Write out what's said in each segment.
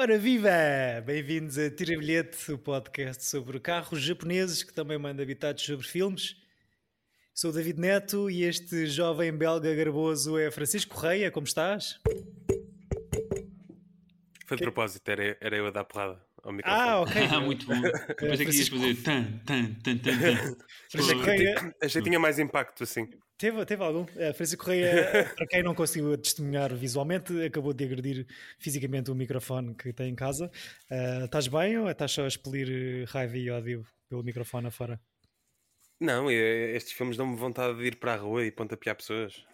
Ora viva! Bem-vindos a Tira Bilhete, o podcast sobre carros japoneses que também manda habitados sobre filmes. Sou o David Neto e este jovem belga garboso é Francisco Correia. Como estás? Foi de propósito, era, era eu a dar porrada ao microfone. Ah, ok. Ah, muito bom. Eu pensei que ias fazer tan, tan, tan, tan, tan. Francisco Correia Achei que tinha mais impacto assim. teve, teve algum. Eh, Francisco Correia, para quem não conseguiu testemunhar visualmente, acabou de agredir fisicamente o microfone que tem em casa. Eh, estás bem ou estás só a expelir eh, raiva e ódio pelo microfone afora? Não, estes filmes dão-me vontade de ir para a rua e pontapear pessoas.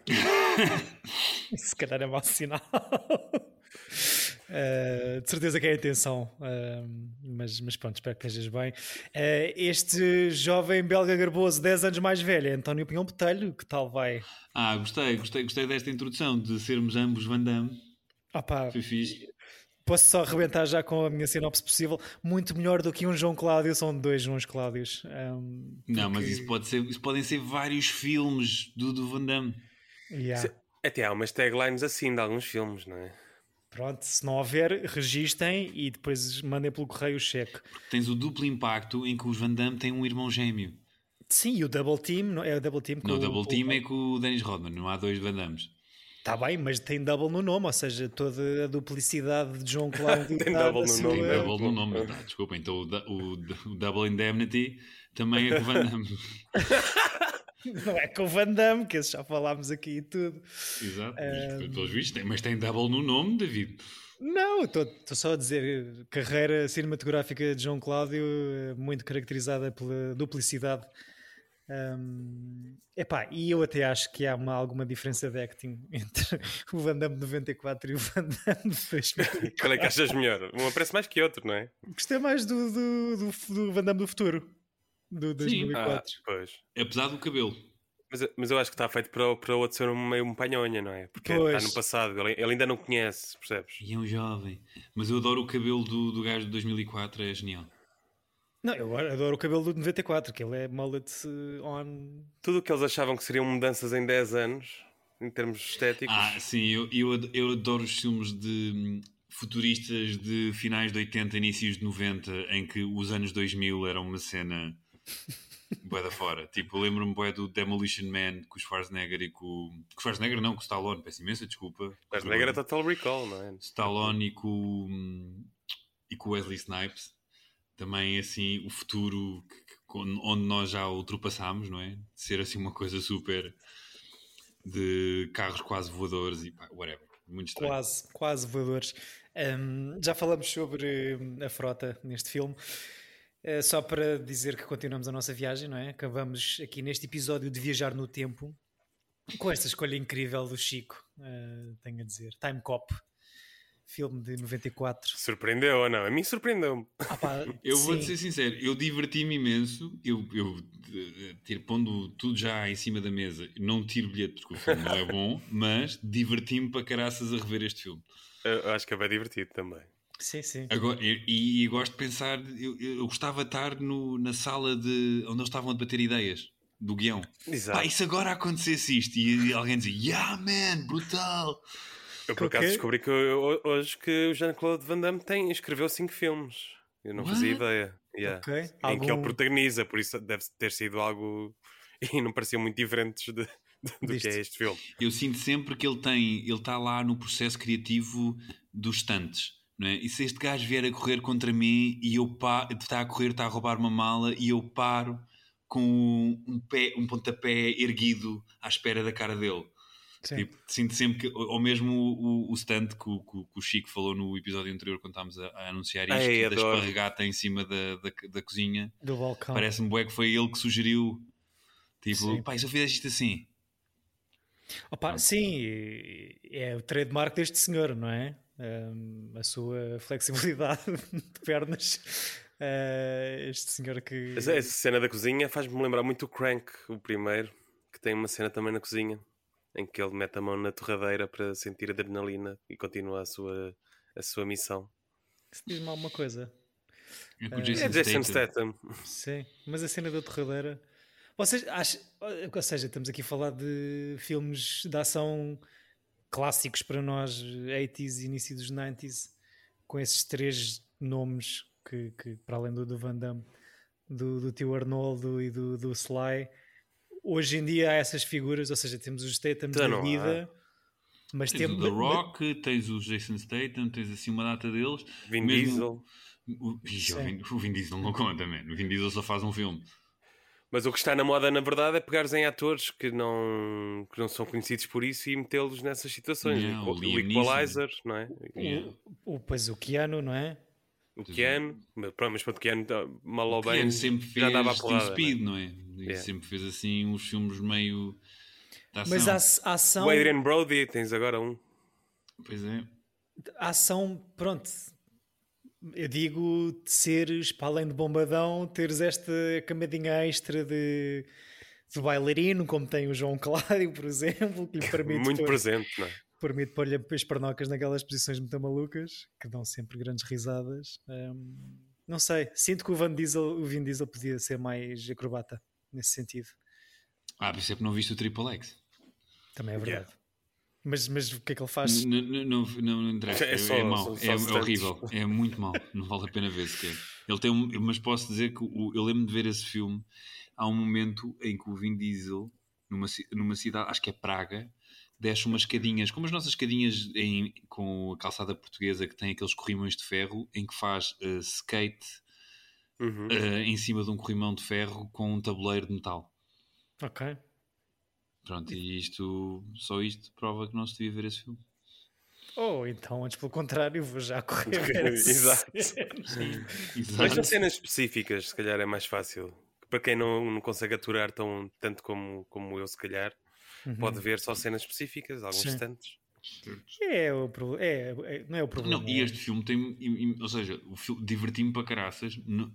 Se calhar é mau sinal. Uh, de certeza que é a intenção, uh, mas, mas pronto, espero que estejas bem. Uh, este jovem belga garboso, 10 anos mais velho, é António Pinhão Botelho, que tal vai? Ah, gostei, gostei, gostei desta introdução de sermos ambos Van Damme. Foi fixe. posso só arrebentar já com a minha sinopse possível. Muito melhor do que um João Cláudio, são dois Joões Cláudios. Um, Não, mas porque- isso, pode ser, isso podem ser vários filmes do, do Van Damme. Yeah. Se- Até há umas taglines assim de alguns filmes, não é? Pronto, se não houver, registem e depois mandem pelo correio o cheque. Tens o duplo impacto em que os Van Damme têm um irmão gêmeo. Sim, e o Double Team, não é o Double Team? com Não, o o- Double Team é com o Dennis Rodman, não há dois Van Dammes. Está bem, mas tem double no nome, ou seja, toda a duplicidade de João Cláudio Tem está double no sua- nome, Tem é. double no nome, tá, desculpa. Então o, o, o Double Indemnity também é com o Van Damme. Não é com o Van Damme, que esse já falámos aqui e tudo. Exato, mas, pelos vistos, tem- mas tem double no nome, David. Não, estou só a dizer, carreira cinematográfica de João Cláudio, eh, muito caracterizada pela duplicidade. Hum, epá, e eu até acho que há uma, alguma diferença de acting entre o Van Damme de 94 e o Van Damme de 2000. Qual é que achas melhor? Um aparece mais que outro, não é? Gostei mais do, do, do, do Van Damme do futuro, do Ah, 2004. pois. Apesar do cabelo. Mas, mas eu acho que está feito para, para o outro ser um meio um panhonha, não é? Porque Pois. está no passado, ele, ele ainda não conhece, percebes? E é um jovem. Mas eu adoro o cabelo do, do gajo de 2004, é genial. Não, eu adoro o cabelo do 94, que ele é mullet eh, on. Tudo o que eles achavam que seriam mudanças em 10 anos, em termos estéticos, Ah, sim, eu, eu, eu adoro os filmes de hum, futuristas de finais de 80, inícios de 90, em que os anos 2000 eram uma cena bué da fora. Tipo, lembro-me bué do Demolition Man com o Schwarzenegger e com, o- com o Schwarzenegger não, com o Stallone, peço imensa desculpa. não era Total Recall, não é? Stallone e com, e com o Wesley Snipes. Também, assim, o futuro que- que- onde nós já ultrapassámos, não é? De ser, assim, uma coisa super de carros quase voadores e pá, whatever. Muito estranho. Quase, quase voadores. Um, já falamos sobre hum, a frota neste filme. Uh, só para dizer que continuamos a nossa viagem, não é? Acabamos aqui neste episódio de viajar no tempo com esta escolha incrível do Chico, uh, tenho a dizer. Time Cop, filme de 94. Surpreendeu ou não? A mim surpreendeu-me. Ah, Eu vou-te ser sincero, eu diverti-me imenso. Eu, eu eh, ter, pondo tudo já em cima da mesa, não tiro bilhete porque o filme não é bom, mas diverti-me para caraças a rever este filme. Eu acho que é bem divertido também. Sim, sim. Agora, e, e gosto de pensar, eu, eu gostava de estar no, na sala de onde eles estavam a debater ideias do guião. Exato. Pá, e se agora acontecesse isto e, alguém dizia, yeah man, brutal. Eu por acaso descobri que ho- hoje que o Jean-Claude Van Damme tem, escreveu cinco filmes. Eu não fazia What? ideia. Yeah. Ok. Em que Algum- ele protagoniza, por isso deve ter sido algo. E não pareciam muito diferentes de- de- do que é este filme. Eu sinto sempre que ele tem, ele está lá no processo criativo dos estantes. Não é? E se este gajo vier a correr contra mim e eu pa- está a correr, está a roubar uma mala e eu paro com um, pé, um pontapé erguido à espera da cara dele. sim. Tipo, sinto sempre que, ou mesmo o, o, o stand que o, que o- que o Chico falou no episódio anterior quando estávamos a, a anunciar isto, Ai, da esparregata em cima da, da, da cozinha. Do balcão. Parece-me bué que foi ele que sugeriu. Tipo, Sim. pá, e se eu fizesse isto assim? Opa, sim, é o trademark deste senhor, não é? Um, a sua flexibilidade de pernas. Uh, este senhor que. Essa, essa cena da cozinha faz-me lembrar muito o Crank, o primeiro, que tem uma cena também na cozinha, em que ele mete a mão na torradeira para sentir adrenalina e continua a sua, a sua missão. Se diz-me alguma coisa. É com o É Jason É Jason Statham. Statham. Sim, mas a cena da torradeira. Vocês acham. Ou seja, estamos aqui a falar de filmes de ação clássicos para nós, 80s, início dos 90s. com esses três nomes que, que para além do, do Van Damme, do, do tio Arnoldo e do, do Sly, hoje em dia há essas figuras, ou seja, temos os Statham Então da vida, mas Tens temos o The Rock, tens o Jason Statham, tens assim uma data deles. Vin Mesmo- Diesel. O, Ixi, o. Vin, o Vin Diesel não conta, man. O Vin Diesel só faz um filme. Mas o que está na moda, na verdade, é pegares em atores que não, que não são conhecidos por isso e metê-los nessas situações. Não, o, o o Equalizer, não é? Yeah. o, o, pois o Keanu, não é? O Keanu, mas pronto, mas pronto, o Keanu, tá- mal ou bem, sempre fez já dava a porrada. Speed, não não é? E Yeah. Sempre fez assim uns filmes meio. Mas a, a é? ação, O Adrian Brody, tens agora um. Pois é. a ação, pronto. Eu digo de seres, para além de bombadão, teres esta camadinha extra de, de bailarino, como tem o João Cláudio, por exemplo, que lhe permite Muito pôr- presente, não é? permite pôr-lhe as pernocas naquelas posições muito malucas que dão sempre grandes risadas. Hum, não sei, sinto que o Van Diesel, o Vin Diesel podia ser mais acrobata nesse sentido. Ah, por isso é que não viste o Triple X. Também é Yeah. Mas, mas o que é que ele faz? N- n- Não, não, não interessa. É É, só- é mau. É, é horrível. É muito mau. Não vale a pena ver sequer. Ele tem um, mas posso dizer que o- eu lembro de ver esse filme. Há um momento em que o Vin Diesel, numa, numa cidade, acho que é Praga, desce umas escadinhas, como as nossas escadinhas em- com a calçada portuguesa que tem aqueles corrimões de ferro, em que faz eh, skate Uhum. eh, em cima de um corrimão de ferro com um tabuleiro de metal. Ok. Pronto, e isto, só isto prova que não se devia ver esse filme. Ou então, antes pelo contrário, vou já correr. ver Exato. cena. Mas Exato. em cenas específicas, se calhar é mais fácil. Para quem não, não consegue aturar tão, tanto como, como eu, se calhar, Uhum. pode ver só cenas específicas, alguns Sim. instantes. É o pro- é, é- não é o problema. Não, e este filme tem. Ou seja, o filme diverti-me para caraças. Não,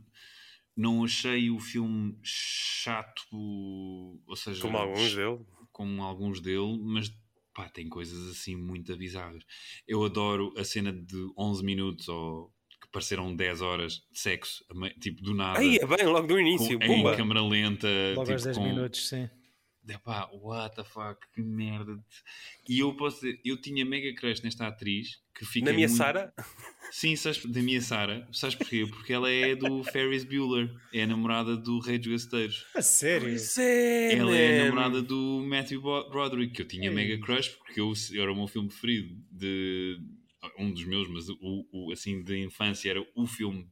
não achei o filme chato, ou seja, Como alguns dele. Como alguns dele, mas pá, tem coisas assim muito bizarras. Eu adoro a cena de 11 minutos ou que pareceram 10 horas de sexo, tipo do nada, Aí é bem, logo do com, início. em Pumba! câmera lenta, Logo tipo, aos 10 com, minutos, sim. Epá, what the fuck, que merda. E eu posso dizer, eu tinha mega crush nesta atriz que fica. Na minha muito... Sara? Sim, sabes, da minha Sara. Sabes porquê? Porque ela é do Ferris Bueller, é a namorada do Rei dos Gasteiros. A sério? É, Ela é a namorada do Matthew Broderick, que eu tinha Ei. mega crush, porque eu, era o meu filme preferido de um dos meus, mas o, o, assim de infância era o filme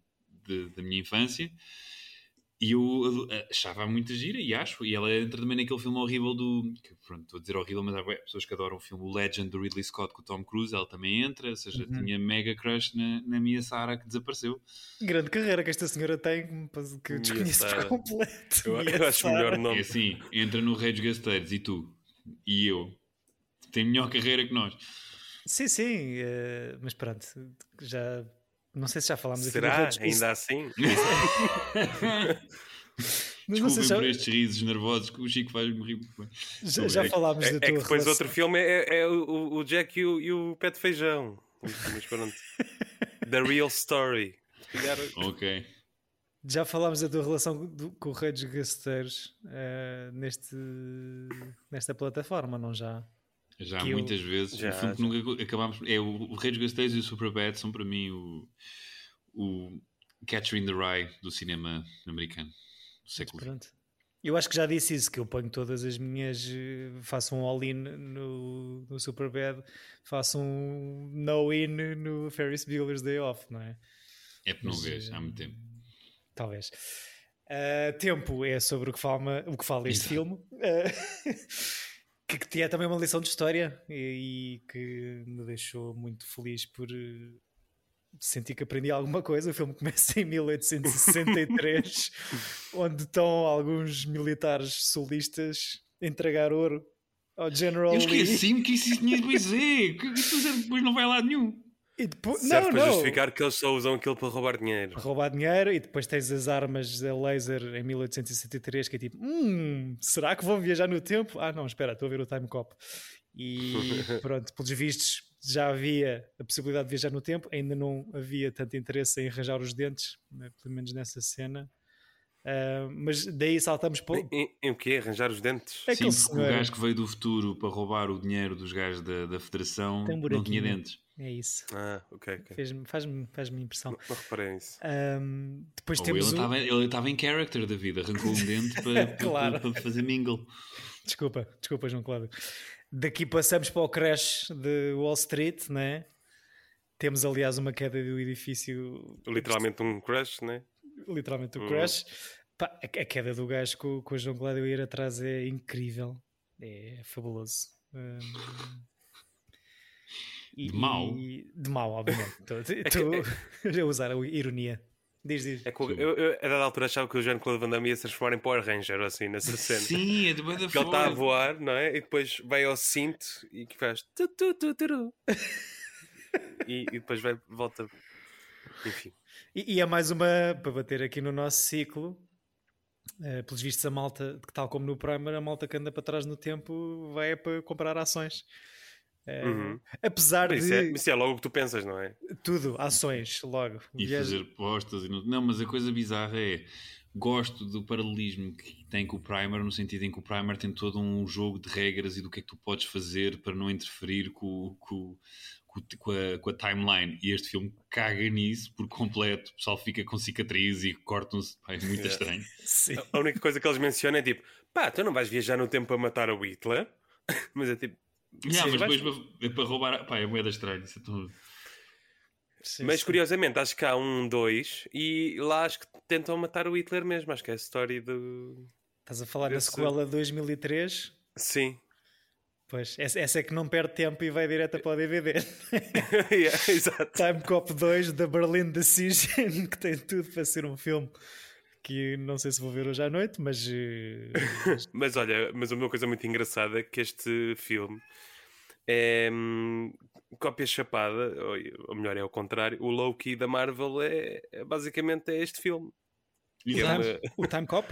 de- da minha infância. E eu achava muita gira e acho, e ela entra também naquele filme horrível do. Que, pronto, estou a dizer horrível, mas há pessoas que adoram o filme O Legend do Ridley Scott com o Tom Cruise, ela também entra, ou seja, Uhum. tinha mega crush na, na minha Sara que desapareceu. Grande carreira que esta senhora tem, que Mia desconheço por completo. Eu, eu acho Sara. melhor o É assim, entra no Rei dos Gasteiros e tu e eu. Tem melhor carreira que nós. Sim, sim, eh, mas pronto, já não sei se já falámos aqui do Será? Red Skull- Ainda assim? Mas não sei Desculpem se já, por estes risos nervosos que o Chico faz-me rir muito bem. já, já É- falámos É, da é tua que depois relação. outro filme é, é o, o Jack e o, e o Pé de Feijão. Mas pronto. The Real Story. Ok. Já falámos da tua relação do- com o Rei dos Gasteiros eh, neste, nesta plataforma, não já? Já Que eu- muitas vezes. Já, o filme que já. nunca acabámos. É o, o Rei dos Gasteiros e o Superbad são para mim o, o Catcher in the Rye do cinema americano do século XX. Eu acho que já disse isso, que eu ponho todas as minhas. eh, Faço um all-in no, no Superbad, faço um no-in no Ferris Bueller's Day Off, não é? É por não vês eh, há muito tempo. Talvez. Ah, tempo é sobre o que fala, o que fala este Exato. filme. Ah, que, que é também uma lição de história e, e que me deixou muito feliz por eh, sentir que aprendi alguma coisa. O filme começa em 1863, onde estão alguns militares solistas a entregar ouro ao General Eu esqueci-me que isso tinha de dizer. Que isso depois não vai lá nenhum. E depois, Serve não, para não. justificar que eles só usam aquilo para roubar dinheiro. para roubar dinheiro e depois tens as armas a laser em 1863 que é tipo, hum, será que vão viajar no tempo? Ah não, espera, estou a ver o Time Cop. E pronto, pelos vistos já havia a possibilidade de viajar no tempo, ainda não havia tanto interesse em arranjar os dentes, né, pelo menos nessa cena. Uh, mas daí saltamos para. Em, o quê? Arranjar os dentes? É Sim, porque senhor... o gajo que veio do futuro para roubar o dinheiro dos gajos da, da Federação um não tinha dentes. É isso. Ah, ok, ok. Faz-me faz faz impressão. Não, não reparei nisso. Um, depois Ou temos ele estava em character da vida, arrancou um dente para, claro. para, para, fazer mingle. Desculpa, desculpa, João Cláudio. Daqui passamos para o crash de Wall Street, né? Temos, aliás, uma queda do edifício. Literalmente um crash, né? Literalmente um uhum. crash. Pá, a queda do gajo com, com o João Cláudio ir atrás é incrível. É fabuloso. Um... E, de mal? de mal, obviamente. Estou a usar a ironia. Diz, diz. É que eu, eu, eu, a dada altura achava que o Jean Claude Van Damme ia se transformar em Power Ranger assim nessa cena. Sim, é de boa da Ele está a voar, não é? E depois vai ao cinto e que faz tu, tu, tu, tu, e, e depois vai, volta. Enfim. E, e é mais uma para bater aqui no nosso ciclo Uh, pelos vistos, a malta, tal como no Primer, a malta que anda para trás no tempo vai é para comprar ações. Uh, uhum. Apesar isso de. É, isso é logo o que tu pensas, não é? Tudo, ações, logo. E fazer postas. E não... não, mas a coisa bizarra é. Gosto do paralelismo que tem com o Primer, no sentido em que o Primer tem todo um jogo de regras e do que é que tu podes fazer para não interferir com, com, com a, com a, timeline. E este filme caga nisso por completo. O pessoal fica com cicatriz e cortam-se. É muito estranho. Sim. A única coisa que eles mencionam é tipo: pá, tu não vais viajar no tempo para matar o Hitler. mas é tipo. Yeah, mas depois vais... é para roubar. Pá, é moeda estranha. Isso é tão... Sim, mas sim. curiosamente, acho que há um, dois, e lá acho que tentam matar o Hitler mesmo. Acho que é a história do. Estás a falar na sequela de 2003? Sim. Pois, essa, essa, é que não perde tempo e vai direto para o DVD. yeah, exato. Time Cop 2 da Berlin Decision, que tem tudo para ser um filme que não sei se vou ver hoje à noite, mas. Eh, mas olha, mas uma coisa muito engraçada é que este filme é hum, cópia chapada, ou, ou, melhor, é o contrário. O Loki da Marvel é, é basicamente é este filme. É uma... O Time Cop?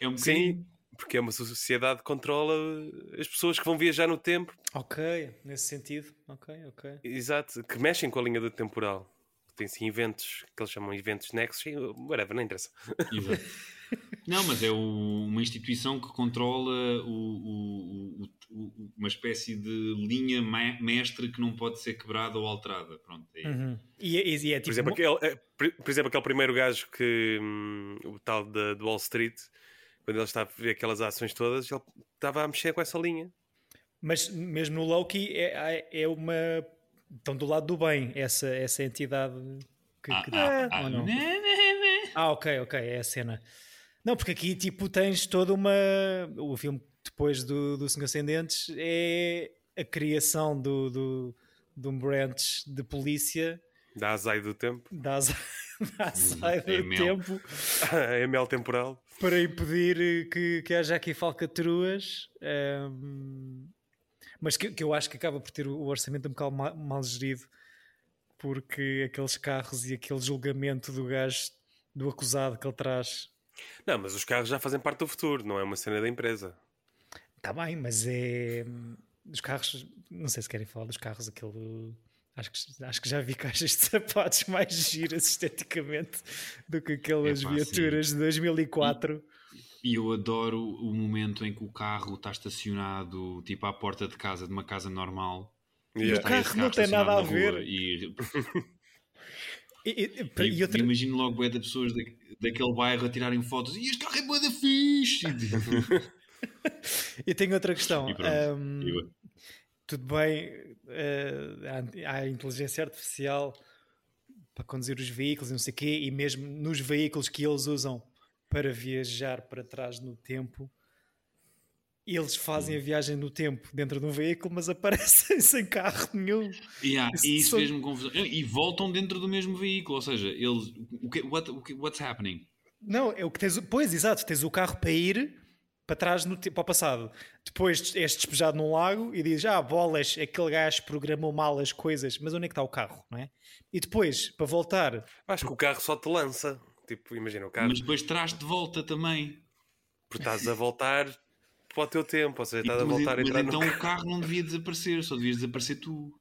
É um Sim, porque é uma sociedade que controla as pessoas que vão viajar no tempo. Ok, nesse sentido. Ok, ok. Exato, que mexem com a linha do temporal. Tem sim eventos que eles chamam eventos nexos, whatever, não interessa. Exato. Não, mas é o, uma instituição que controla o, o, uma espécie de linha mestre que não pode ser quebrada ou alterada. Pronto, é uhum. e, é, e é tipo... por, exemplo, aquele, é, por exemplo, aquele primeiro gajo que hum, o tal de, de Wall Street quando ele está a ver aquelas ações todas, ele estava a mexer com essa linha. Mas mesmo no Loki é, é uma. Estão do lado do bem, essa, essa entidade que, que ah, ah, ou não? Ah, ok, ok, é a cena. Não, porque aqui tipo tens toda uma. O filme depois do, do Senhor Ascendentes é a criação do, do, de um branch de polícia. Da azai do tempo. Da azai, da azai do é tempo. é mel temporal para impedir que, que haja aqui falcatruas. Um, mas que, que, eu acho que acaba por ter o orçamento um bocado mal, mal, gerido, porque aqueles carros e aquele julgamento do gajo, do acusado que ele traz. Não, mas os carros já fazem parte do futuro, não é uma cena da empresa. Está bem, mas é. Os carros, não sei se querem falar dos carros, aquele Acho que, acho que já vi caixas de sapatos mais giras esteticamente do que aquelas é viaturas de 2004. E, e eu adoro o momento em que o carro está estacionado tipo à porta de casa, de uma casa normal. Yeah. O carro, carro não tem nada a ver. E... e, e, e outra... Imagino logo é de pessoas da, daquele bairro a tirarem fotos e este carro é boa da fixe. e tenho outra questão. Um, tudo bem, uh, há, há inteligência artificial para conduzir os veículos e não sei o quê, e mesmo nos veículos que eles usam para viajar para trás no tempo, eles fazem a viagem no tempo dentro de um veículo, mas aparecem sem carro nenhum. Yeah, isso, e isso fez-me confusão. E voltam dentro do mesmo veículo, ou seja, eles. O que, what, what's happening? Não, é o que tens. Pois, exato, tens o carro para ir para trás no, para o passado. Depois és despejado num lago e dizes: Ah, bolas, aquele gajo programou mal as coisas, mas onde é que está o carro, não é? E depois, para voltar. Acho que o carro só te lança. Tipo, imagina o carro. Mas depois traz de volta também. Porque estás a voltar para o teu tempo, ou seja, estás a voltar mas a entrar então no... o carro não devia desaparecer, só devias desaparecer tu.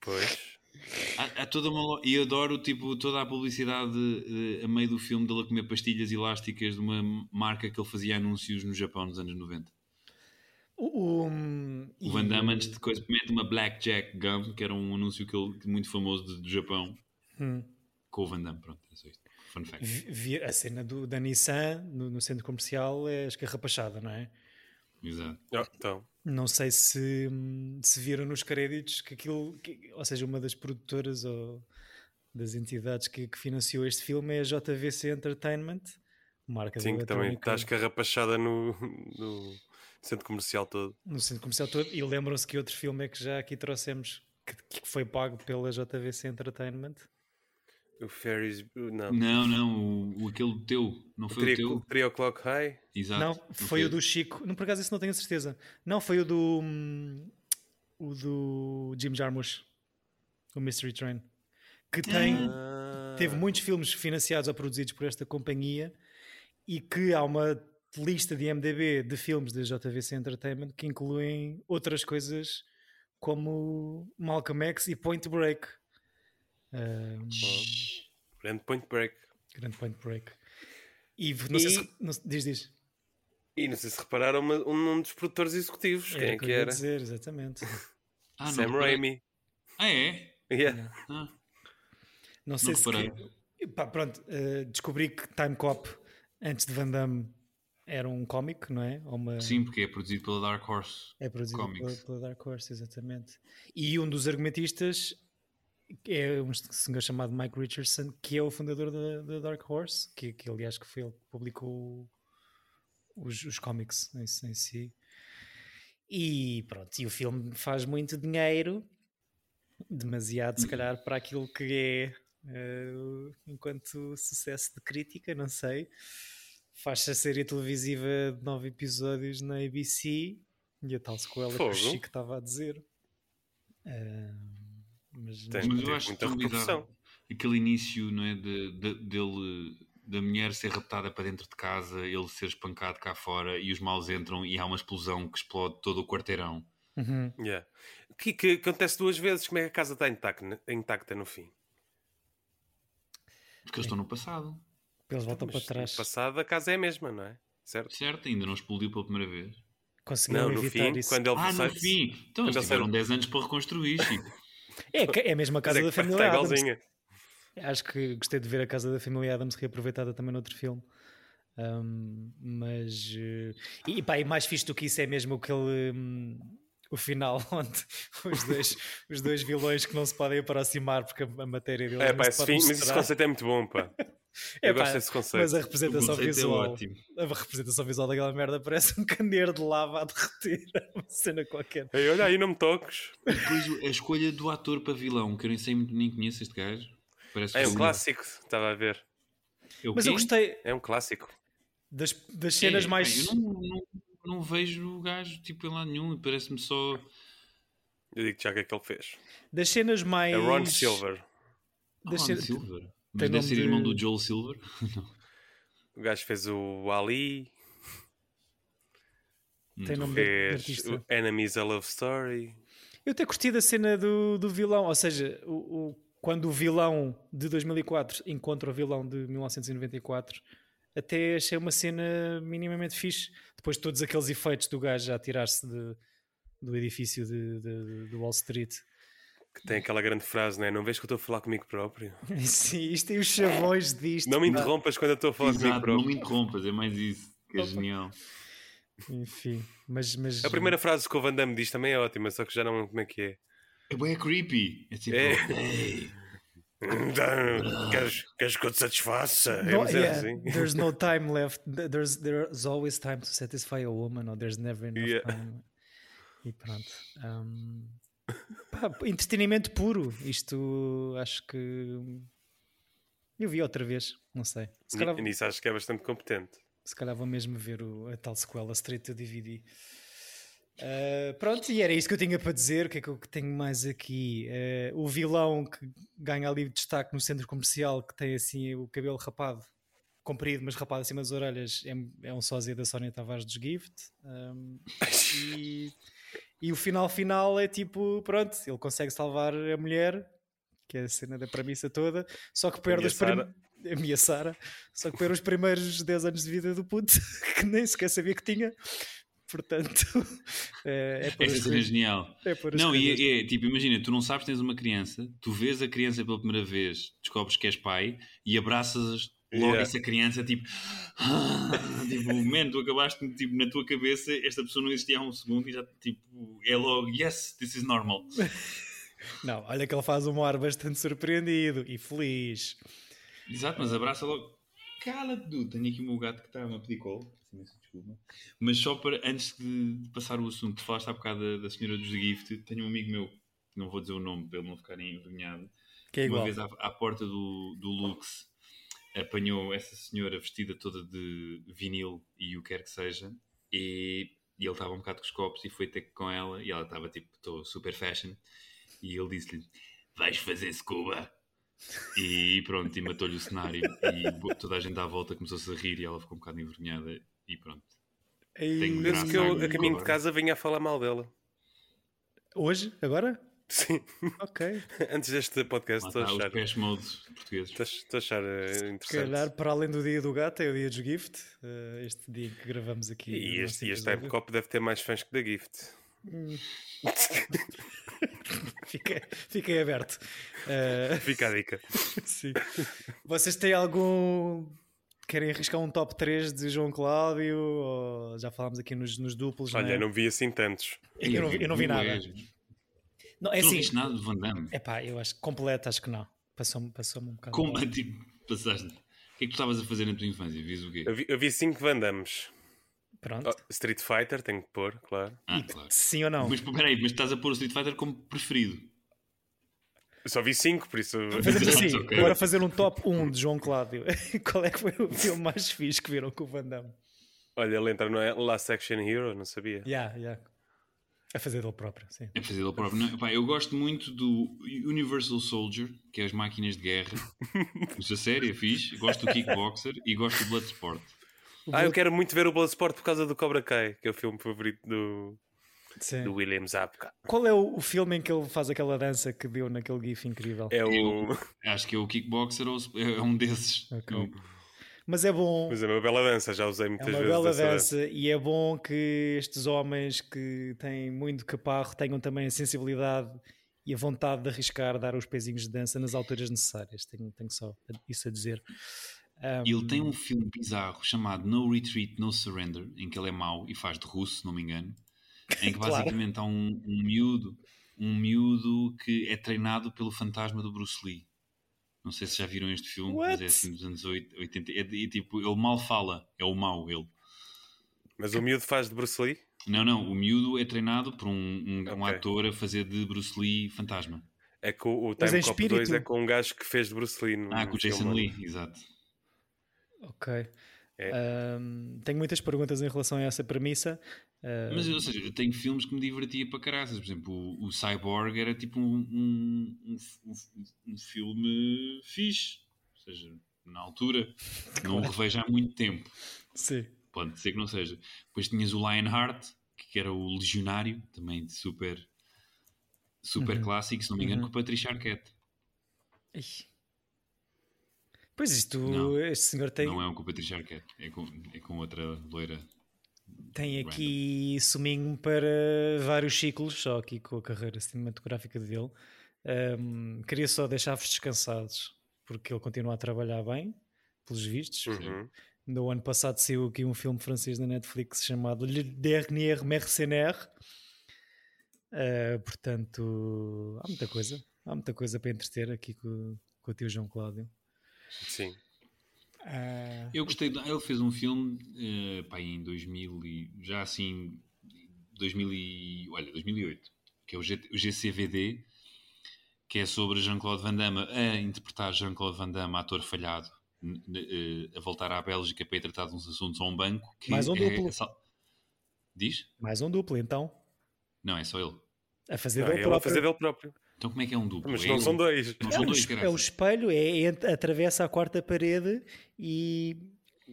Pois. Há, há toda uma. E adoro tipo, toda a publicidade eh, a meio do filme dele a comer pastilhas elásticas de uma marca que ele fazia anúncios no Japão nos anos 90. O, o, O Van Damme, antes de coisa, mete uma Blackjack Gum, que era um anúncio que ele, muito famoso de- do Japão, Hum. com o Van Damme. Pronto, é só isto. Fun fact. Vi- a cena do, da Nissan no, no centro comercial é escarrapachada, não é? Exato. Oh, então, Não sei se, se viram nos créditos que aquilo, que- ou seja, uma das produtoras ou das entidades que, que financiou este filme é a JVC Entertainment, marca de sim, que também está escarrapachada no, no centro comercial todo. no centro comercial todo. E lembram-se que outro filme é que já aqui trouxemos que, que foi pago pela JVC Entertainment. O Ferris. Não. Não, não, o, o- aquele teu, não foi o teu? 3 o'clock high? Exato. não, foi o do Chico. Não, por acaso isso não tenho certeza. Não, foi o do. hum, o do Jim Jarmusch, o Mystery Train. Que tem. Ah, Teve muitos filmes financiados ou produzidos por esta companhia e que há uma lista de MDB de filmes da JVC Entertainment que incluem outras coisas como Malcolm X e Point Break. Grande Point Break. grande Point Break. E não sei E- se. Não, diz, diz. E não sei se repararam, mas um, um dos produtores executivos. Quem é que ia era? dizer, exatamente. Ah, não Sam reparei. Raimi. Ah, é? Yeah. Ah, Não sei Não se. que- pá, pronto, eh, descobri que Time Cop, antes de Van Damme, era um cómic, não é? Ou uma... sim, porque é produzido pela Dark Horse. É produzido pela, pela Dark Horse, exatamente. E um dos argumentistas é um senhor chamado Mike Richardson, que é o fundador da, da Dark Horse, que, que aliás que foi ele que publicou os, os cómics em, em si. E pronto, e o filme faz muito dinheiro, demasiado se calhar para aquilo que é eh, enquanto sucesso de crítica, não sei. Faz-se a série televisiva de nove episódios na ABC e a tal sequela que Fogo. o Chico estava a dizer. Ah, mas, Tem. Mas eu acho muita repercussão. aquele início, não é? De, de- dele, da mulher ser raptada para dentro de casa, ele ser espancado cá fora e os maus entram e há uma explosão que explode todo o quarteirão. Uhum. Yeah. Que, que acontece duas vezes. Como é que a casa está intacta, intacta no fim? Porque eles estão no passado, Eles voltam Mas para trás. No passado a casa é a mesma, não é? Certo? certo? Ainda não explodiu pela primeira vez. Conseguiram Não, no evitar fim, isso. quando ele Ah, no fim! Então eles ele tiveram sai- 10 anos para reconstruir, Chico. É, é a mesma casa é da família está Adams. Acho que gostei de ver a casa da família Adams reaproveitada também noutro filme. Um, mas eh, e, pá, e mais fixe do que isso é mesmo aquele hum, o final onde os dois, os dois vilões que não se podem aproximar porque a, matéria deles É, pá, se esse fim, mas esse conceito é muito bom, pá. É, Eu pá, gosto desse conceito. Mas a O representação é visual ótimo. a representação visual daquela merda parece um candeeiro de lava a derreter uma cena qualquer. Ei, olha aí, não me toques. Depois a escolha do ator para vilão, que eu nem sei muito, nem conheço este gajo. Parece É um clássico, estava a ver. É o Mas eu gostei É um clássico. das, das cenas É, mais pá, Eu não, não, não vejo o gajo tipo, em lado nenhum, parece-me só. Eu digo já o que é que ele fez. das cenas mais É Ron Silver. das Ron cenas- Silver. Tem Mas deve nome ser de- irmão do Joel Silver. O gajo fez o Ali, tem nome de fez artista. Enemies a Love Story. Eu até curti da cena do, do vilão, ou seja, o, o- quando o vilão de 2004 encontra o vilão de 1994, até achei uma cena minimamente fixe. Depois de todos aqueles efeitos do gajo a tirar-se do edifício de, de- de Wall Street. Que tem aquela grande frase, não é? Não vês que eu estou a falar comigo próprio? Sim, isto tem os chavões disto. Não me interrompas quando eu estou a falar comigo Exato, não próprio. me interrompas, é mais isso. Que é Opa. genial. Enfim, mas, mas A primeira frase que o Van Damme diz também é ótima, só que já não lembro como é que é. É bem creepy. É tipo. É. Então, Queres, queres que eu te satisfaça? É, No, é yeah, assim. there's no time left. There's, there's always time to satisfy a woman, or there's never enough Yeah. time. E pronto. Um, pá, entretenimento puro. Isto acho que. Eu vi outra vez, não sei. Se calhar, nisso acho que é bastante competente. se calhar vou mesmo ver o- a tal sequela straight to DVD. Uh, pronto, e era isto que eu tinha para dizer. O que é que eu tenho mais aqui? Uh, o vilão que ganha ali destaque no centro comercial, que tem assim o cabelo rapado, comprido, mas rapado acima das orelhas, é, é um sósia da Sónia Tavares dos Gift. Um, e, e o final final é tipo: pronto, ele consegue salvar a mulher que é a cena da premissa toda, só que perde os prim... Sara. a minha Sara, só que perde os primeiros 10 anos de vida do puto, que nem sequer sabia que tinha. Portanto, é, é por Esta cena é genial. é Não, e é, é, tipo, imagina, tu não sabes que tens uma criança, tu vês a criança pela primeira vez, descobres que és pai e abraças logo Yeah. essa criança, tipo, tipo, man, tu acabaste, tipo, na tua cabeça, esta pessoa não existia há um segundo e já, tipo, é logo, yes, this is normal. Não, olha que ele faz um ar bastante surpreendido e feliz. Exato, mas abraça logo. Cala-te, dude. Tenho aqui o meu gato que está a pedir colo. Desculpa. Mas só para, antes de, passar o assunto, falaste há bocado da, da senhora dos Gift. Tenho um amigo meu, não vou dizer o nome para ele não ficar envergonhado. Que é Uma igual. vez à, à porta do, do Lux apanhou essa senhora vestida toda de vinil e o que quer que seja. E, e ele estava um bocado com os copos e foi ter com ela. E ela estava tipo, estou super fashion. E ele disse-lhe: Vais fazer scuba? E pronto, e matou-lhe o cenário. E toda a gente à volta começou-se a rir e ela ficou um bocado envergonhada. E pronto. Ei, Tenho Penso que eu, a agora. caminho de casa, vinha a falar mal dela. Hoje? Agora? Sim, Ok. antes deste podcast, estou a está, os achar, past modes portugueses. estou a- achar eh, Se interessante. calhar, para além do dia do gato, é o dia dos gift. eh, este dia que gravamos aqui. E este, e este. Time Cop deve ter mais fãs que da Gift. Fica, fiquei aberto. Eh, Fica a dica. sim. Vocês têm algum. Querem arriscar um top 3 de João Cláudio? Ou já falámos aqui nos, nos duplos. Olha, não é? não vi assim tantos. eu, não vi, eu não vi nada. Não, é Tu assim. nada de Van Damme? É pá, eu acho que completo, acho que não. Passou-me passou um bocado. Como, mal. tipo, passaste? O que é que tu estavas a fazer na tua infância? Vias o quê? Eu vi, eu vi cinco Van Dammes. Pronto. Oh, Street Fighter, tenho que pôr, claro. Ah, claro. Sim ou não? Mas peraí, mas estás a pôr o Street Fighter como preferido. Eu só vi cinco, por isso. Fazemos assim, ok. agora fazer um top 1 de João Cláudio. Qual é que foi o filme mais fixe que viram com o Van Damme? Olha, ele entra, não é? Last Action Hero, não sabia. Yeah, yeah. A fazer dele próprio, sim. É fazer ele próprio. Não, pá, eu gosto muito do Universal Soldier, que é as máquinas de guerra. Isso a sério, é fixe. Gosto do Kickboxer e gosto do Bloodsport. Ah, eu quero muito ver o Bloodsport por causa do Cobra Kai, que é o filme favorito do, Sim. do William Zabka. Qual é o, o filme em que ele faz aquela dança que deu naquele gif incrível? É o. Eu- Acho que é o Kickboxer ou é um desses. Ok. Eu- Mas é bom, Mas é uma bela dança, já usei é muitas uma vezes. bela essa dança e é bom que estes homens que têm muito caparro tenham também a sensibilidade e a vontade de arriscar dar os pezinhos de dança nas alturas necessárias. Tenho, tenho só isso a dizer. Um, E ele tem um filme bizarro chamado No Retreat, No Surrender, em que ele é mau e faz de russo, se não me engano. Em que Claro. basicamente há um, um miúdo, um miúdo que é treinado pelo fantasma do Bruce Lee. Não sei se já viram este filme, mas What? é assim dos anos 8, 80. É, de- tipo, ele mal fala, é o mau ele. Mas o miúdo faz de Bruce Lee? Não, não, o miúdo é treinado por um, um, um Ok. ator a fazer de Bruce Lee fantasma. É que o, o Mas Time em Cop espírito. 2 é com um gajo que fez de Bruce Lee. No, Ah, com o Jason filme. Lee, exato. Ok. É. Um, tenho muitas perguntas em relação a essa premissa. Uh, Mas, ou seja, eu tenho filmes que me divertia para caraças. Por exemplo, o, o Cyborg era tipo um, um, um, um- filme fixe. Ou seja, na altura, não o revejo há muito tempo. sim. Pode ser que não seja. Depois tinhas o Lionheart, que era o Legionário, também de super, super Uhum. clássico, se não me engano, Uhum. com o Patricia Arquette. Ih. Pois isto, Não, este senhor tem, Não é um com o Patricia Arquette, é com, é com outra loira. Tem aqui suminho para vários ciclos, só aqui com a carreira cinematográfica dele. Um, queria só deixar-vos descansados, porque ele continua a trabalhar bem, pelos vistos. Uhum. No ano passado saiu aqui um filme francês da Netflix chamado Le Dernier Mercenaire. Uh, portanto, há muita coisa. Há muita coisa para entreter aqui com, com o tio João Cláudio. Sim. Uh, Eu gostei, de- ele fez um filme eh, pá, em 2000 e, já assim 2000 e, olha, 2008 que é o, G- o GCVD que é sobre Jean-Claude Van Damme a interpretar Jean-Claude Van Damme, ator falhado eh, a voltar à Bélgica para ir tratar de uns assuntos a um banco que Mais um é duplo. assal- diz? mais um duplo, então. Não, é só ele A fazer Não, dele ele a próprio. fazer dele próprio. Então como é que é um duplo? Mas É não ele- são dois. não É, são o dois, é espelho, é, atravessa a quarta parede e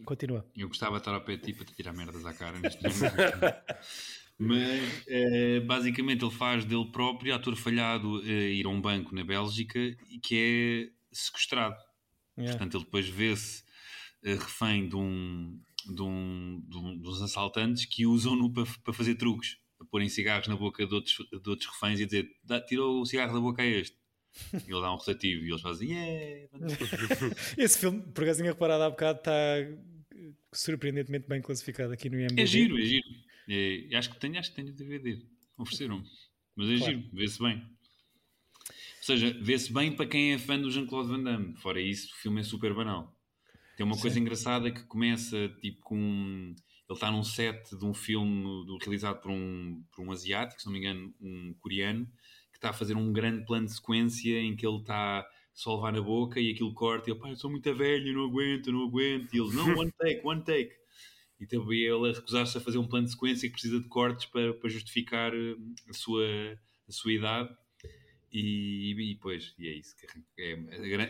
continua. Eu gostava de estar ao pé de ti para te tirar merdas à cara neste momento. Mas eh, basicamente ele faz dele próprio, ator falhado, eh, ir a um banco na Bélgica e que é sequestrado. Yeah. Portanto, ele depois vê-se eh, refém de, um, de, um, de, um, dos assaltantes que usam-no para, para fazer truques, porem cigarros na boca de outros, de outros reféns e dizer: "Dá- tirou o cigarro da boca a este. E ele dá um rotativo e eles fazem: Yeah! Esse filme, por acaso tinha reparado há bocado, está surpreendentemente bem classificado aqui no IMDb. É giro, é giro. É, acho que tenho, acho que tenho DVD. Ofereceram-me. Mas é Claro. giro, vê-se bem. Ou seja, vê-se bem para quem é fã do Jean-Claude Van Damme. Fora isso, o filme é super banal. Tem uma coisa Sim. engraçada que começa tipo com. Ele está num set de um filme do- realizado por um, por um asiático, se não me engano, um coreano, que está a fazer um grande plano de sequência em que ele está só levar na boca e aquilo corta e ele, pá, eu sou muito velho, não aguento, não aguento. E ele, não, one take, one take. E também ele a recusar-se a fazer um plano de sequência que precisa de cortes para, para justificar eh, a sua, a sua idade. E, e depois, e é isso. é,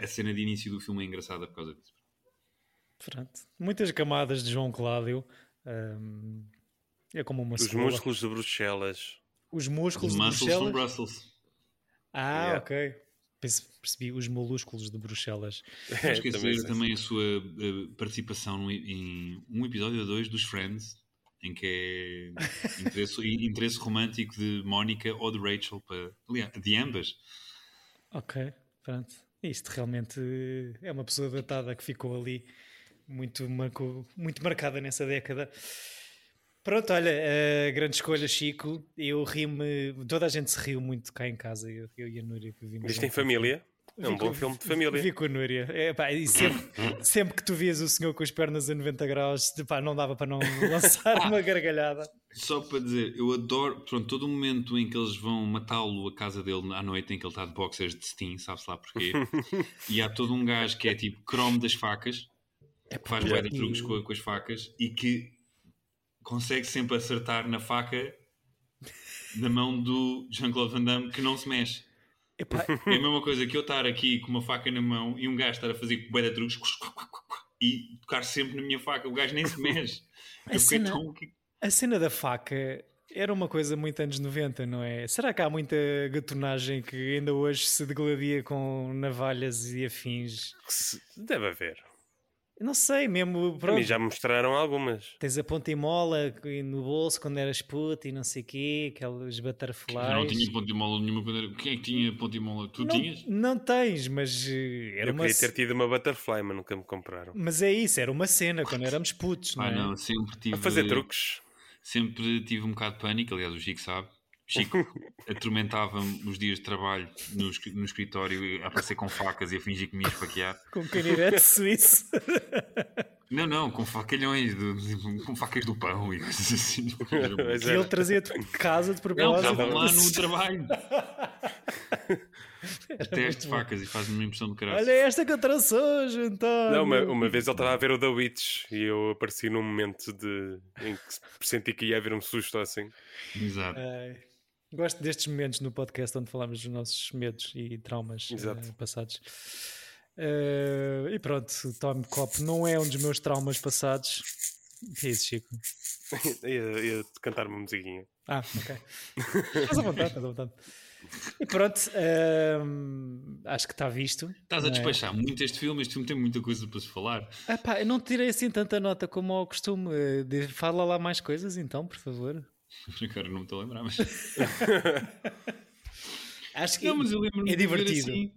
a cena de início do filme é engraçada por causa disso. Pronto. Muitas camadas de João Cláudio. Hum, é como uma Os cebola. músculos de Bruxelas. Os músculos de Muscles from Bruxelas. Brussels. Ah, Yeah. ok. Pense- Percebi os molúsculos de Bruxelas. É, esquecer também também, a sua eh, participação no- em um episódio ou dois dos Friends, em que é interesse, interesse romântico de Mónica ou de Rachel, para, aliás, de ambas. Ok, pronto. Isto realmente é uma pessoa datada que ficou ali muito, marcou, muito marcada nessa década. Pronto, olha, eh, grande escolha, Chico. Eu ri-me, toda a gente se riu muito cá em casa. Eu, eu e a Núria que vimos. Isto em família. É um Vi bom com- filme de família. Vi com a Núria. É, pá, e sempre, sempre que tu vias o senhor com as pernas a 90 graus, pá, não dava para não lançar uma gargalhada. Só para dizer, eu adoro pronto, todo o momento em que eles vão matá-lo a casa dele à noite, em que ele está de boxers de Steam, sabe-se lá porquê. e há todo um gajo que é tipo cromo das facas, que faz bué de truques com, com as facas e que consegue sempre acertar na faca na mão do Jean-Claude Van Damme que não se mexe. Epá, É a mesma coisa que eu estar aqui com uma faca na mão e um gajo estar a fazer bué de truques e tocar sempre na minha faca. O gajo nem se mexe. A cena- tão... a cena da faca era uma coisa muito anos 90, não é? Será que há muita gatonagem que ainda hoje se degladia com navalhas e afins? Deve haver. Eu Não sei, mesmo. Para mim Pronto, já mostraram algumas. Tens a ponta e mola no bolso quando eras puto e não sei o quê, aqueles butterflies. Eu não tinha ponto de mola nenhuma quando era... Quem é que tinha ponto de mola? Tu não, tinhas? não tens, mas eh, era Eu uma. queria ter tido uma butterfly, mas nunca me compraram. Mas é isso, era uma cena quando éramos putos, não Ah, é? não, sempre tive... A fazer truques. Sempre tive um bocado de pânico, aliás o Chico sabe. Chico atormentava-me os dias de trabalho no, no escritório a aparecer com facas e a fingir que me ia esfaquear. Com canivete suíço. Não, não, com facalhões, de- com facas do pão e coisas assim. Mas ele era. trazia-te de casa de Não, propósito. estavam lá no trabalho. Era Teste muito de bom. facas e faz-me uma impressão de caralho. Olha esta que eu trouxe hoje, António. Não, uma, uma vez ele estava a ver o The Witch e eu apareci num momento de, em que senti que ia haver um susto assim. Exato. Ai, gosto destes momentos no podcast onde falamos dos nossos medos e traumas Exato. eh, passados. Eh, e pronto, o Tom Cop não é um dos meus traumas passados. O que é isso, Chico? ia, ia cantar uma musiquinha. Ah, ok. Estás à vontade, estás à vontade. E pronto, ehm, acho que está visto. Estás a é? despachar muito este filme, este filme tem muita coisa para se falar. Ah, pá, eu não tirei assim tanta nota como ao costume. Fala lá mais coisas então, por favor. Agora não me estou a lembrar, mas. Acho que Não, mas eu lembro-me é divertido. assim.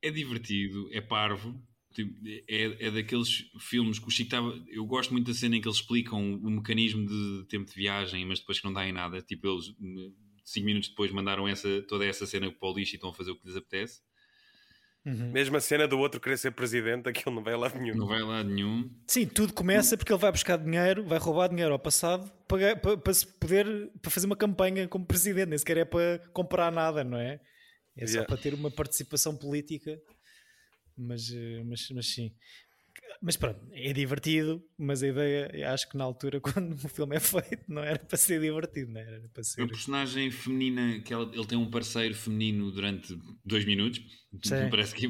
É divertido, é parvo. tipo, É, é daqueles filmes que o Chico estava. Eu gosto muito da cena em que eles explicam o mecanismo de tempo de viagem, mas depois que não dá em nada. Tipo, eles 5 minutos depois mandaram essa, toda essa cena para o lixo e estão a fazer o que lhes apetece. Uhum. Mesmo a cena do outro querer ser presidente, aquilo não vai lá nenhum. Não vai lá nenhum. Sim, tudo começa porque ele vai buscar dinheiro, vai roubar dinheiro ao passado para, para, para se poder para fazer uma campanha como presidente, nem sequer é para comprar nada, não é? É só Yeah. para ter uma participação política, mas, eh, mas, mas sim. Mas pronto, é divertido, mas a ideia, eu acho que na altura, quando o filme é feito, não era para ser divertido, não era Era para A ser. personagem feminina, que ela- ele tem um parceiro feminino durante dois minutos. Sim. Parece que.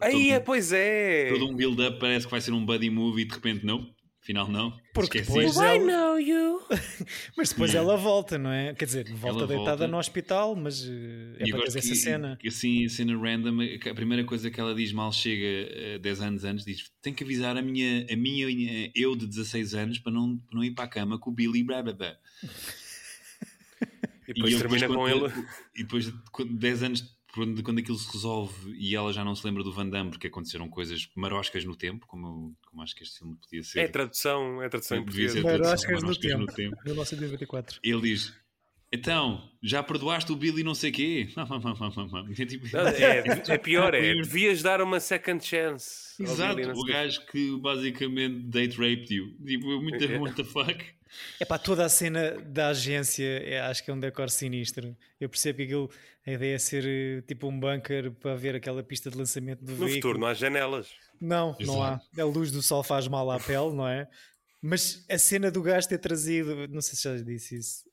Aí, é, todo, pois é! todo um build-up parece que vai ser um buddy movie e de repente não. Afinal, não. Porque depois I ela... know you. Mas depois ela volta, não é? Quer dizer, volta Ela deitada volta. no hospital, mas eh, é E para fazer essa cena. que assim, cena random, a primeira coisa que ela diz mal chega eh, 10 anos antes, diz: Tenho que avisar a minha, a minha eh, eu de 16 anos para não, para não ir para a cama com o Billy blá blá blá. E depois ele termina com quando- ele. E depois, quando- 10 anos quando, quando aquilo se resolve e ela já não se lembra do Van Damme porque aconteceram coisas maroscas no tempo, como, como acho que este filme podia ser. É tradução, é tradução em português. tradução, Maroscas no maroscas no tempo. tempo. 1994. Ele diz: Então, já perdoaste o Billy não sei quê? É tipo- Não, É, é pior, é. Devias dar uma second chance. ao Exato, o gajo que basicamente date raped you. Tipo, muito É. what the fuck. É pá, toda a cena da agência é, acho que é um decor sinistro. Eu percebo que aquilo, a ideia é ser eh, tipo um bunker para ver aquela pista de lançamento do No veículo. futuro não há janelas. Não, não há. A luz do sol faz mal à pele, não é? Mas a cena do gajo ter trazido, não sei se já disse isso,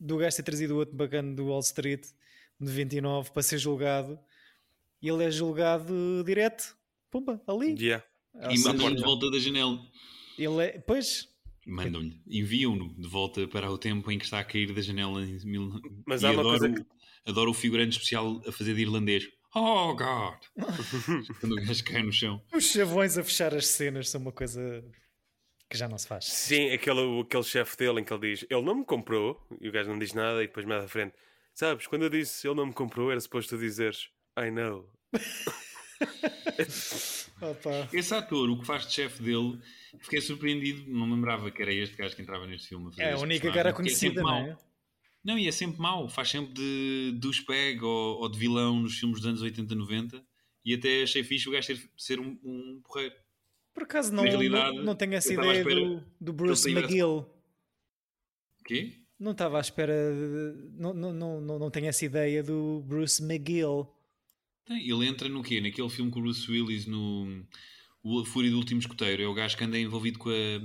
do gajo ter trazido o outro bacana do Wall Street de 29 para ser julgado, e ele é julgado direto, pumba, ali. Yeah. Ou E seja, mandam-lhe de volta da janela. ele é, pois, Mandam-lhe, enviam-no de volta para o tempo em que está a cair da janela. Em mil... Mas e há uma adoro, coisa que- adoro o figurante especial a fazer de irlandês. Oh God! Quando o gajo cai no chão. os chavões a fechar as cenas são uma coisa que já não se faz. Sim, aquele, aquele chefe dele em que ele diz: Ele não me comprou, e o gajo não diz nada, e depois mais à frente, sabes, quando eu disse ele não me comprou, era suposto tu dizeres I know. Opa. Esse ator, o que faz de chefe dele, fiquei surpreendido. Não lembrava que era este gajo que entrava neste filme. É a única cara é conhecida, sempre não é? Não, e é sempre mau. Faz sempre de douchebag ou, ou de vilão nos filmes dos anos 80, 90. E até achei fixe o gajo ter, ser um, um porreiro. Por acaso não, não, não tenho essa ideia do, do Bruce McGill. Quê? Não estava à espera. de- Não, não, não, não, tenho essa ideia do Bruce McGill. Ele entra no quê? Naquele filme com o Bruce Willis no o a Fúria do Último Escoteiro. É o gajo que anda envolvido com a,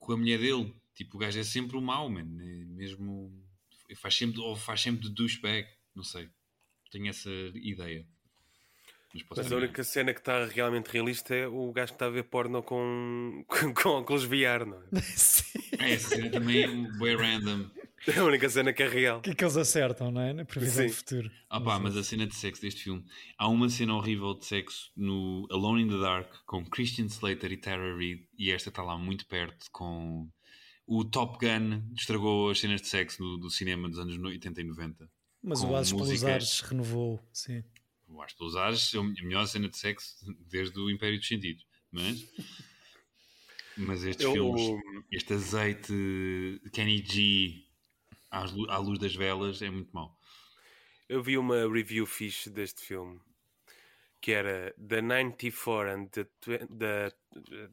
com a mulher dele. Tipo, o gajo é sempre o mau, man. É mesmo. Faz sempre, ou faz sempre de douchebag. Não sei. Tenho essa ideia. Mas posso Mas a única cena que está realmente realista é o gajo que está a ver porno com, com, com óculos VR, não é? Sim. Ah, essa cena também é um bem random. É a única cena que é real. O que é que eles acertam, não é? Na previsão Sim. do futuro. Ah pá, mas a cena de sexo deste filme. Há uma cena horrível de sexo no Alone in the Dark com Christian Slater e Tara Reid e esta está lá muito perto com o Top Gun estragou as cenas de sexo do, do cinema dos anos 80 e 90. Mas o Ases pelos. Ares renovou, sim. Eu acho que usares é a melhor cena de sexo desde o Império dos Sentidos. Mas, mas estes Eu, filmes, este azeite Kenny G à luz das velas é muito mau. eu vi uma review fixe deste filme que era The 94 and the, the,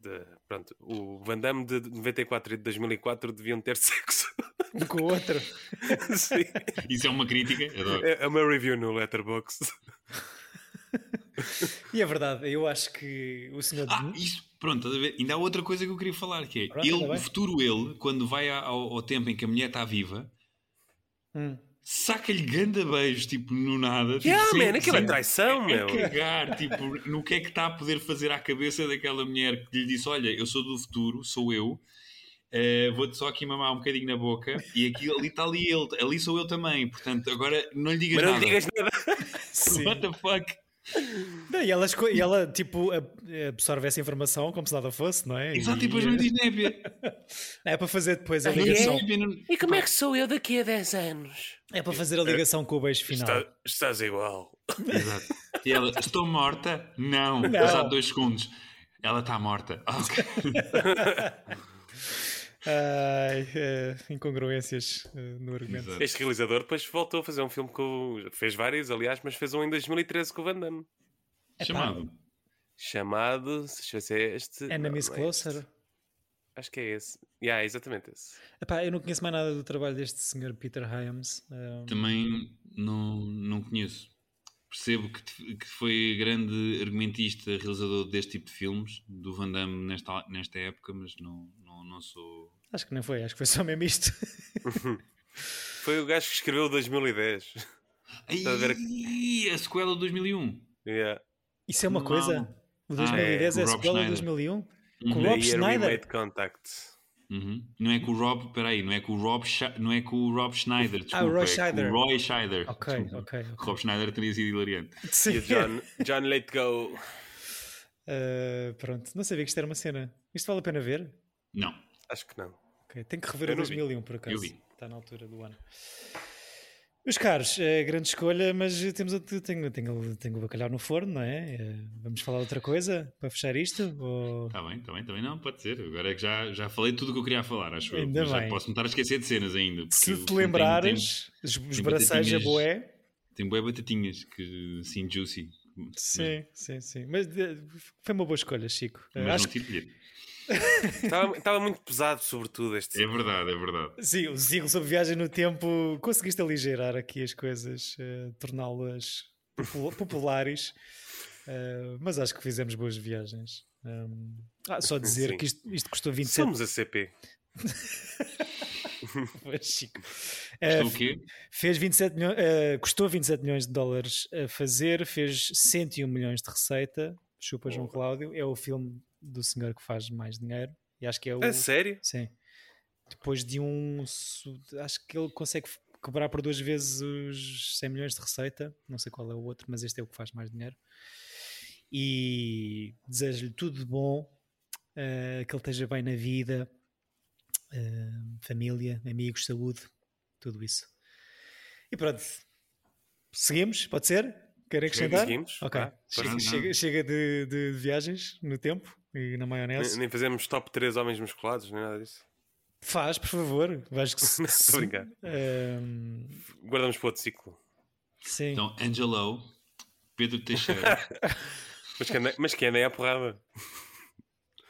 the- pronto, o Van Damme de 94 e de 2004 deviam ter sexo. Um com o outro. Sim. Isso é uma crítica? Adoro. É é uma review no Letterboxd. E é verdade, eu acho que o senhor. Ah, isso, pronto, ainda há outra coisa que eu queria falar, que é Pronto, ele, o futuro ele, quando vai ao, ao tempo em que a mulher está viva, Hum. saca-lhe ganda beijos, tipo, no nada. Tipo, Yeah, man, aquilo é traição, a meu. cagar, tipo, no que é que está a poder fazer à cabeça daquela mulher que lhe disse, olha, eu sou do futuro, sou eu, eh, vou-te só aqui mamar um bocadinho na boca, e aqui, ali está ali ele, ali sou eu também, portanto, agora não lhe digas Mas não nada. digas nada. What the fuck? Não, e, ela, esco- e ela, tipo, ab- absorve essa informação como se nada fosse, não é? Exato, e, e depois não diz népia. É para fazer depois a é? ligação. E como é que sou eu daqui a 10 anos? É para fazer a ligação com o beijo final. Está- estás igual. Exato. E ela, estou morta? Não. Não. Passado dois segundos. Ela está morta. Ah, ok. Ai, é, incongruências eh, no argumento. Exato. Este realizador depois voltou a fazer um filme com. Fez vários, aliás, mas fez um em 2013 com o Van Damme. Chamado. Chamado. Deixa eu ver se é este. Enemies Não, é este. Closer. Acho que é esse. Yeah, exatamente esse. Epá, eu não conheço mais nada do trabalho deste senhor Peter Hyams. eh, Também não, não conheço. Percebo que, te- que foi grande argumentista, realizador deste tipo de filmes, do Van Damme nesta, nesta época, mas não, não, não sou. acho que não foi, acho que foi só mesmo isto. Foi o gajo que escreveu 2010. a ver Ai, a sequela de 2001. Yeah. Isso é uma Não. coisa? O Ah, 2010 é, é, a Rob sequela de Schneider. 2001? Com o Uhum. Rob Year We Schneider. Made Contact. Uhum. Não é com o Rob, peraí, não é com o Rob, não é com o Rob Schneider, desculpa, Roy é Scheider. com o Roy Scheider. Ok, desculpa. ok, ok. Rob Schneider teria sido hilariante. Sim. E John, John Let Go. Uh, pronto, não sabia que isto era uma cena. Isto vale a pena ver? Não, Acho que não. Ok, Tenho que rever Eu o não vi. 2001 por acaso. Eu vi. Está na altura do ano. Meus caros, é grande escolha, mas temos outro, tenho, tenho, tenho o bacalhau no forno, não é? Eh, Vamos falar outra coisa para fechar isto? Ou... está bem, está bem, também não, pode ser. Agora é que já, já falei tudo o que eu queria falar, acho eu. Ainda Mas já bem. posso me estar a esquecer de cenas ainda. Se te tem- lembrares, os, os braceiros a boé. Tem, bué batatinhas, que assim, juicy. Sim, sim, sim. Mas eh, foi uma boa escolha, Chico. Mas acho não tiro bilhete. Estava, estava muito pesado, sobretudo, este. É verdade, é verdade. sim, o ciclo sobre viagem no tempo conseguiste aligeirar aqui as coisas, eh, torná-las popul- populares. Eh, mas acho que fizemos boas viagens. Um, ah, só dizer Sim. que isto, isto custou 27 Somos a CP. Chico. Estou o quê? fez 27 milhões, eh, custou 27 milhões de dólares a fazer, fez 101 milhões de receita. Chupa João Cláudio, é o filme do senhor que faz mais dinheiro e acho que é o. A sério? Sim. Depois de um. Acho que ele consegue quebrar por duas vezes os 100 milhões de receita. Não sei qual é o outro, mas este é o que faz mais dinheiro. E desejo-lhe tudo de bom, eh, que ele esteja bem na vida, eh, família, amigos, saúde, tudo isso. E pronto. Seguimos? Pode ser? Querem acrescentar? Seguimos? Ok. Ah, chega chega, chega de, de viagens no tempo e na maionese. Nem, nem fazemos top 3 homens musculados, nem nada disso. Faz, por favor. Vais que se. A brincar. Ehm, Guardamos para outro ciclo. sim. Então, Angelo, Pedro Teixeira, Mas que anda, mas que anda é a porrada.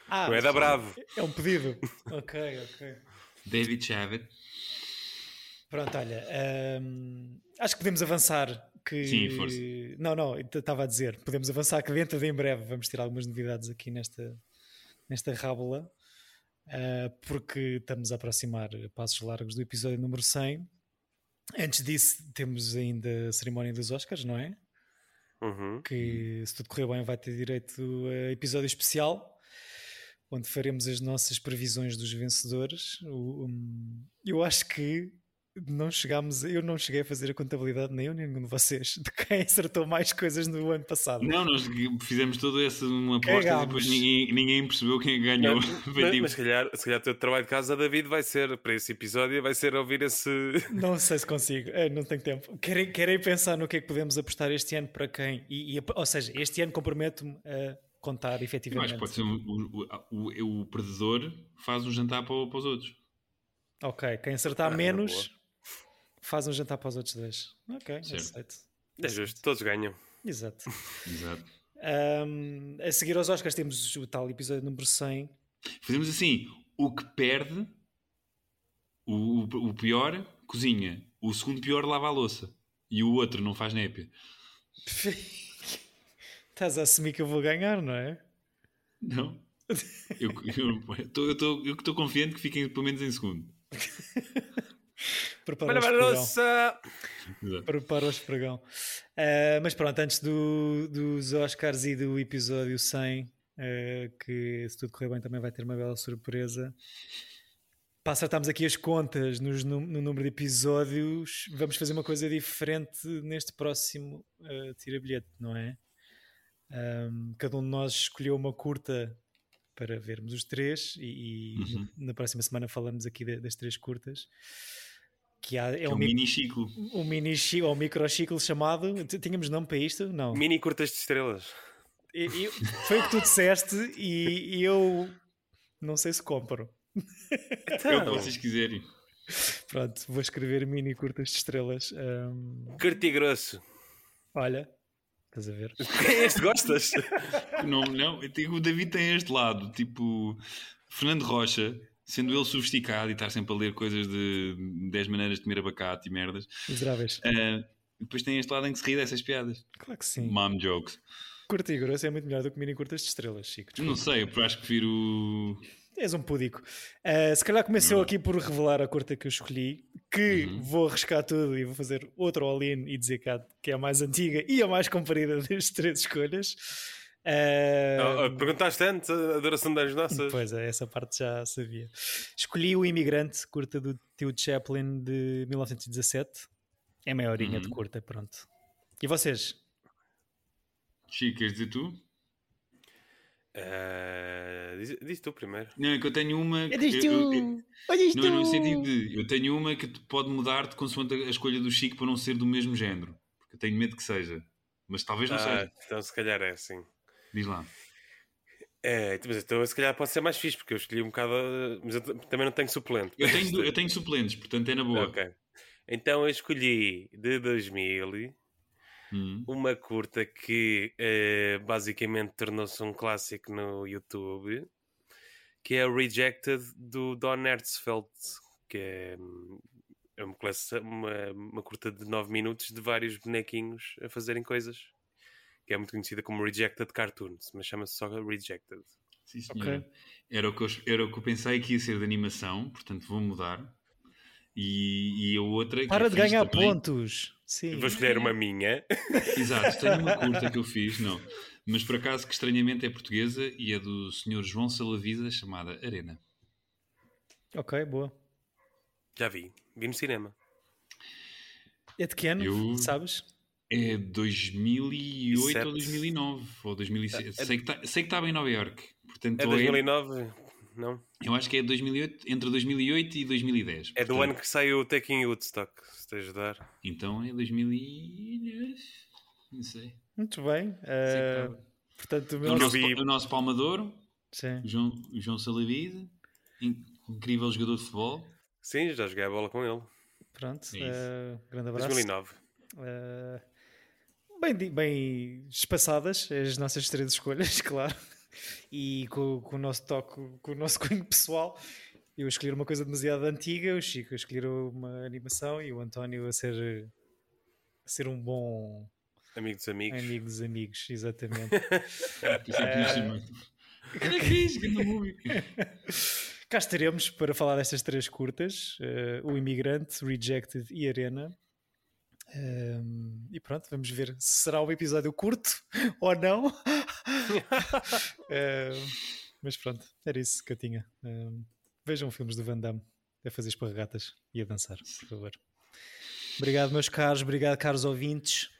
ah, Não é da Bravo. é um pedido. ok, ok. David Chavit. Pronto, olha. ehm, acho que podemos avançar. Que... Sim, força. Não, não, estava a dizer. Podemos avançar que dentro de em breve vamos ter algumas novidades aqui nesta, nesta rábula. ah, porque estamos a aproximar passos largos do episódio número 100. Antes disso, temos ainda a cerimónia dos Oscars, não é? Uhum. que se tudo correr bem vai ter direito a episódio especial onde faremos as nossas previsões dos vencedores. Eu acho que não chegámos, eu não cheguei a fazer a contabilidade nem eu nem nenhum de vocês de quem acertou mais coisas no ano passado. Não, nós fizemos toda essa uma aposta e Cagámos. depois ninguém, ninguém percebeu quem ganhou. Não, mas, mas se calhar, se calhar o teu trabalho de casa, David, vai ser para esse episódio, vai ser ouvir esse. Não sei se consigo, Eh, não tenho tempo. Querem, querem pensar no que é que podemos apostar este ano para quem? E, e- ou seja, este ano comprometo-me a contar eu efetivamente. que pode ser um- o, o, o, o perdedor faz um jantar para, para os outros. Ok, quem acertar Ah, menos boa. Faz um jantar para os outros dois. Ok, aceito. É justo, todos ganham. Exato. Exato. Um, a seguir aos Oscars temos o tal episódio número 100. Fazemos assim: o que perde, o, o, o pior, cozinha. O segundo pior, lava a louça. E o outro não faz népia. Estás a assumir que eu vou ganhar, não é? Não. Eu estou confiante que fiquem pelo menos em segundo. Prepara o esfregão. Prepara o esfregão. Uh, mas pronto, antes do- dos Oscars e do episódio 100, uh, que se tudo correr bem também vai ter uma bela surpresa. Para acertarmos aqui as contas nos nu- no número de episódios, vamos fazer uma coisa diferente neste próximo uh, tira-bilhete, não é? Um, cada um de nós escolheu uma curta para vermos os três e, e Uhum. na próxima semana falamos aqui de- das três curtas. Que há, é Que é um, um mi- mini ciclo. um mini chi- ou micro ciclo chamado. Tínhamos nome para isto? Não. Mini curtas de estrelas. E- e- foi o que tu disseste e, e eu não sei se compro. É o que Então, vocês quiserem. Pronto, vou escrever mini curtas de estrelas. Ahm, Curti grosso. olha, estás a ver? Este gostas? Não, não, eu tenho- o David tem este lado, tipo Fernando Rocha, sendo ele sofisticado e estar sempre a ler coisas de 10 maneiras de comer abacate e merdas. Miseráveis. Ah, depois tem este lado em que se ri dessas piadas. Claro que sim. Mom jokes. Curto e grosso é muito melhor do que mini curtas de estrelas, Chico. Não sei, eu acho que prefiro. És um pudico. Ah, se calhar começou aqui por revelar a curta que eu escolhi, que Uhum. vou arriscar tudo e vou fazer outro all-in e dizer que, é a mais antiga e a mais comprida das três escolhas. Uh, perguntaste antes a duração das nossas? Pois é, essa parte já sabia. Escolhi o Imigrante, curta do Tio Chaplin de 1917. É meia horinha uhum. de curta, pronto. E vocês? Chico, queres dizer tu? Uh, diz, diz, tu primeiro. Não, é que eu tenho uma. Que, diz tu! Eu, eu, eu, não, no sentido de. Eu tenho uma que pode mudar-te consoante a escolha do Chico para não ser do mesmo género. Porque eu tenho medo que seja. Mas talvez não ah, seja. Então, se calhar é assim. Diz lá. É, mas então se calhar pode ser mais fixe, porque eu escolhi um bocado. Mas eu também não tenho suplente. Eu tenho, eu tenho suplentes, portanto é na boa. Ok. Então eu escolhi de 2000 hum. uma curta que uh, basicamente tornou-se um clássico no YouTube, que é Rejected do Don Hertzfeld, que é, é uma, uma, uma curta de 9 minutos de vários bonequinhos a fazerem coisas que é muito conhecida como Rejected Cartoons, mas chama-se só Rejected. Sim, okay. era, o que eu, era o que eu pensei que ia ser de animação, portanto vou mudar. E, e a outra. Para de ganhar também, pontos! Sim. Vou escolher uma minha. Exato, tenho uma curta que eu fiz, não. Mas por acaso, que estranhamente é portuguesa e é do Sr. João Salavida, chamada Arena. Ok, boa. Já vi, vi no cinema. É de que ano? Eu... Sabes? É 2008 Sete. ou 2009 ou 2006. É, sei, que tá, estava em Nova York. Portanto, é 2009, é... não? Eu acho que é 2008, entre 2008 e 2010. É do ano que saiu o Taking Woodstock, se te ajudar. Então é 2000 não sei. Muito bem. Uh, portanto, o, meu... o, nosso, o nosso palmador, João, João Salavide, incrível jogador de futebol. Sim, já joguei a bola com ele. Pronto, uh, grande abraço. 2009. Uh, bem, bem espaçadas as nossas três escolhas, claro. E com, com o nosso toque, com o nosso cunho pessoal, eu escolhi uma coisa demasiado antiga, o Chico a escolher uma animação e o António a ser, a ser um bom amigo dos amigos. Amigo dos amigos, exatamente. Cá estaremos para falar destas três curtas: uh, O Imigrante, Rejected e Arena. Um, e pronto, vamos ver se será um episódio curto ou não. um, mas pronto, era isso que eu tinha. Um, vejam filmes do Van Damme a fazer esparregatas e a dançar, por favor. Obrigado, meus caros, obrigado, caros ouvintes.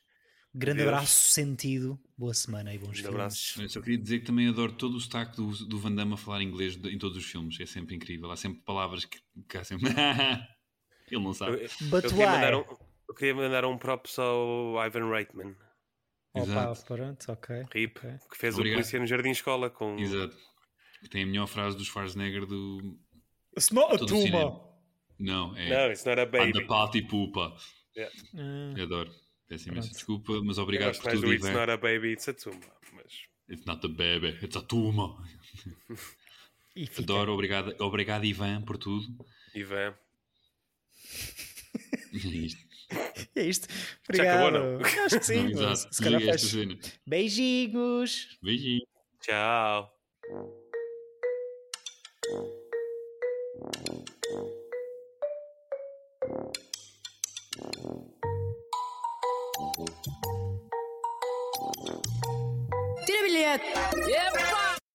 Grande Deus. abraço sentido, boa semana e bons filmes. Abraço. Eu só queria dizer que também adoro todo o sotaque do, do Van Damme a falar inglês em todos os filmes, é sempre incrível. Há sempre palavras que, que há sempre. Ele não sabe. But eu why? Eu queria mandar um props ao Ivan Reitman. Opa, pronto, ok. Rip, okay. que fez Obrigado. o polícia no Jardim Escola com. Exato. Tem a melhor frase do Schwarzenegger do. It's not a tumor. Não, é. Não, it's not a baby. And the party pupa. Yeah. Uh, adoro. Peço imensa desculpa, mas obrigado por tudo. Do it's not a baby, it's a tumor. Mas... It's not a baby, it's a tumor. Adoro, obrigado, obrigado Ivan por tudo. Ivan. É isto. é isto. Obrigado. acabou, não? Acho que sim. Não, Se calhar faz... Beijinhos. Beijinhos. Tchau. Tira bilhete. Epa!